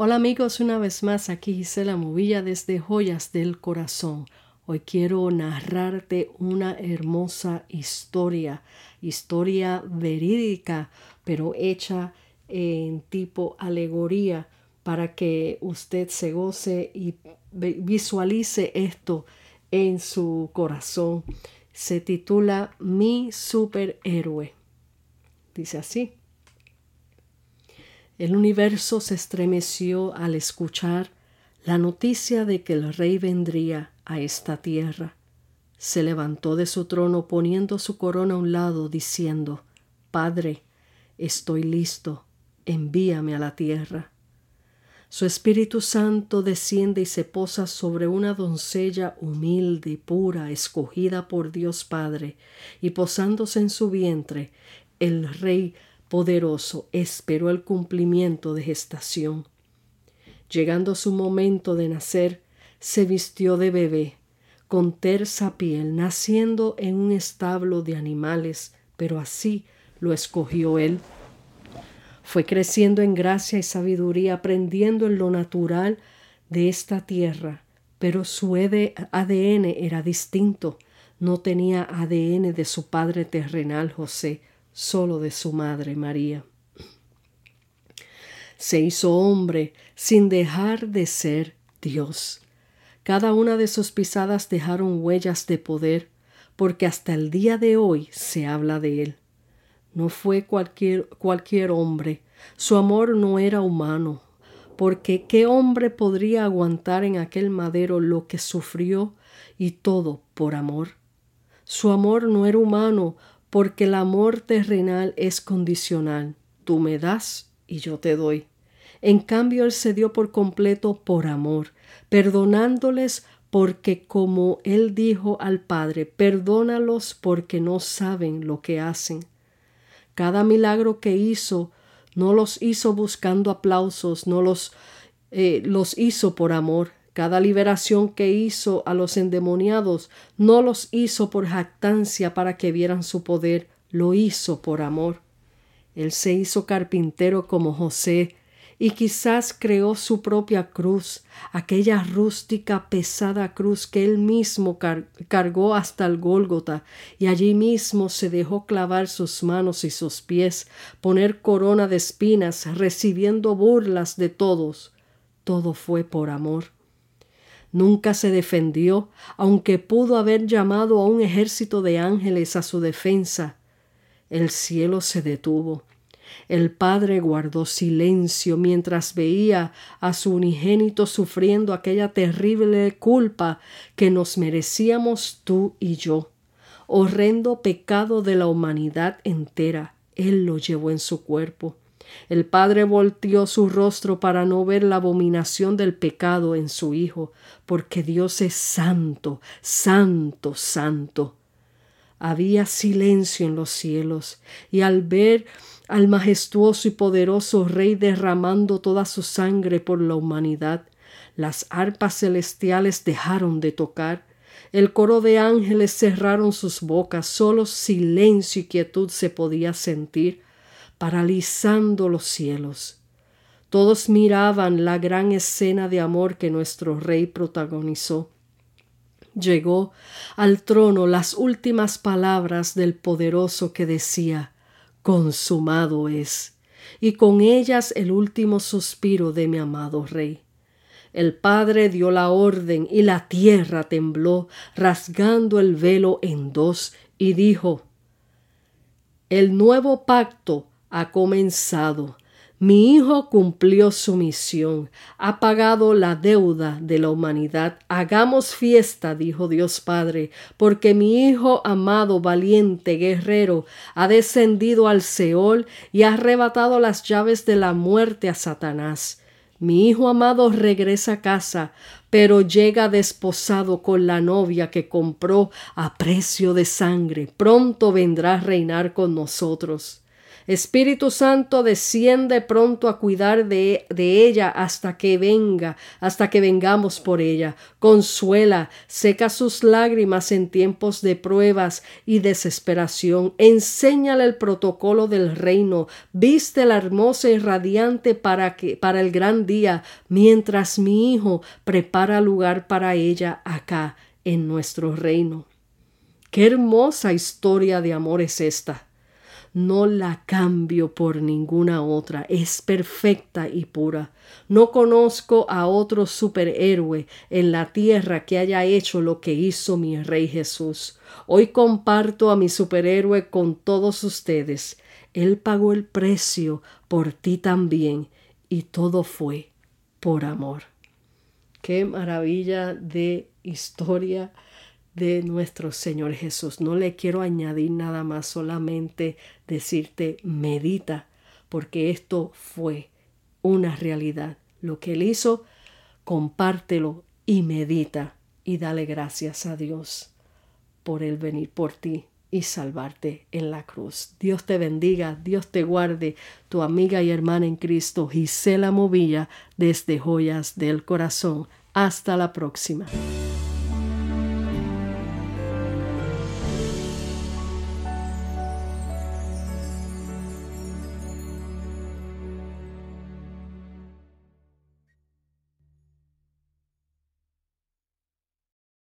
Hola amigos, una vez más aquí Gisela Movilla desde Joyas del Corazón. Hoy quiero narrarte una hermosa historia, historia verídica, pero hecha en tipo alegoría para que usted se goce y visualice esto en su corazón. Se titula Mi superhéroe. Dice así. El universo se estremeció al escuchar la noticia de que el rey vendría a esta tierra. Se levantó de su trono poniendo su corona a un lado, diciendo, Padre, estoy listo, envíame a la tierra. Su Espíritu Santo desciende y se posa sobre una doncella humilde y pura, escogida por Dios Padre, y posándose en su vientre, el Rey poderoso esperó el cumplimiento de gestación. Llegando su momento de nacer, se vistió de bebé, con tersa piel, naciendo en un establo de animales, pero así lo escogió él. Fue creciendo en gracia y sabiduría, aprendiendo en lo natural de esta tierra, pero su ADN era distinto, no tenía ADN de su padre terrenal José, solo de su madre María. Se hizo hombre sin dejar de ser Dios. Cada una de sus pisadas dejaron huellas de poder, porque hasta el día de hoy se habla de él. No fue cualquier, cualquier hombre, su amor no era humano, porque ¿qué hombre podría aguantar en aquel madero lo que sufrió y todo por amor? Su amor no era humano, porque el amor terrenal es condicional. Tú me das y yo te doy. En cambio, Él se dio por completo por amor, perdonándoles porque como Él dijo al Padre, perdónalos porque no saben lo que hacen. Cada milagro que hizo no los hizo buscando aplausos, no los, eh, los hizo por amor, cada liberación que hizo a los endemoniados no los hizo por jactancia para que vieran su poder, lo hizo por amor. Él se hizo carpintero como José, y quizás creó su propia cruz, aquella rústica pesada cruz que él mismo cargó hasta el Gólgota, y allí mismo se dejó clavar sus manos y sus pies, poner corona de espinas, recibiendo burlas de todos. Todo fue por amor. Nunca se defendió, aunque pudo haber llamado a un ejército de ángeles a su defensa. El cielo se detuvo. El Padre guardó silencio mientras veía a su unigénito sufriendo aquella terrible culpa que nos merecíamos tú y yo. Horrendo pecado de la humanidad entera. Él lo llevó en su cuerpo. El padre volteó su rostro para no ver la abominación del pecado en su hijo, porque Dios es santo, santo, santo. Había silencio en los cielos, y al ver al majestuoso y poderoso Rey derramando toda su sangre por la humanidad, las arpas celestiales dejaron de tocar, el coro de ángeles cerraron sus bocas, solo silencio y quietud se podía sentir, paralizando los cielos. Todos miraban la gran escena de amor que nuestro rey protagonizó. Llegó al trono las últimas palabras del poderoso que decía consumado es, y con ellas el último suspiro de mi amado rey. El Padre dio la orden y la tierra tembló, rasgando el velo en dos, y dijo El nuevo pacto ha comenzado. Mi Hijo cumplió su misión, ha pagado la deuda de la humanidad. Hagamos fiesta, dijo Dios Padre, porque mi Hijo amado, valiente, guerrero, ha descendido al Seol y ha arrebatado las llaves de la muerte a Satanás. Mi hijo amado regresa a casa, pero llega desposado con la novia que compró a precio de sangre. Pronto vendrá a reinar con nosotros. Espíritu Santo, desciende pronto a cuidar de, de, ella hasta que venga, hasta que vengamos por ella. Consuela, seca sus lágrimas en tiempos de pruebas y desesperación. Enséñale el protocolo del reino. Viste la hermosa y radiante para, que, para el gran día, mientras mi hijo prepara lugar para ella acá en nuestro reino. Qué hermosa historia de amor es esta. No la cambio por ninguna otra. Es perfecta y pura. No conozco a otro superhéroe en la tierra que haya hecho lo que hizo mi Rey Jesús. Hoy comparto a mi superhéroe con todos ustedes. Él pagó el precio por ti también y todo fue por amor. Qué maravilla de historia de nuestro Señor Jesús. No le quiero añadir nada más, solamente decirte medita, porque esto fue una realidad. Lo que Él hizo, compártelo y medita y dale gracias a Dios por el venir por ti y salvarte en la cruz. Dios te bendiga, Dios te guarde, tu amiga y hermana en Cristo, Gisela Movilla, desde Joyas del Corazón. Hasta la próxima.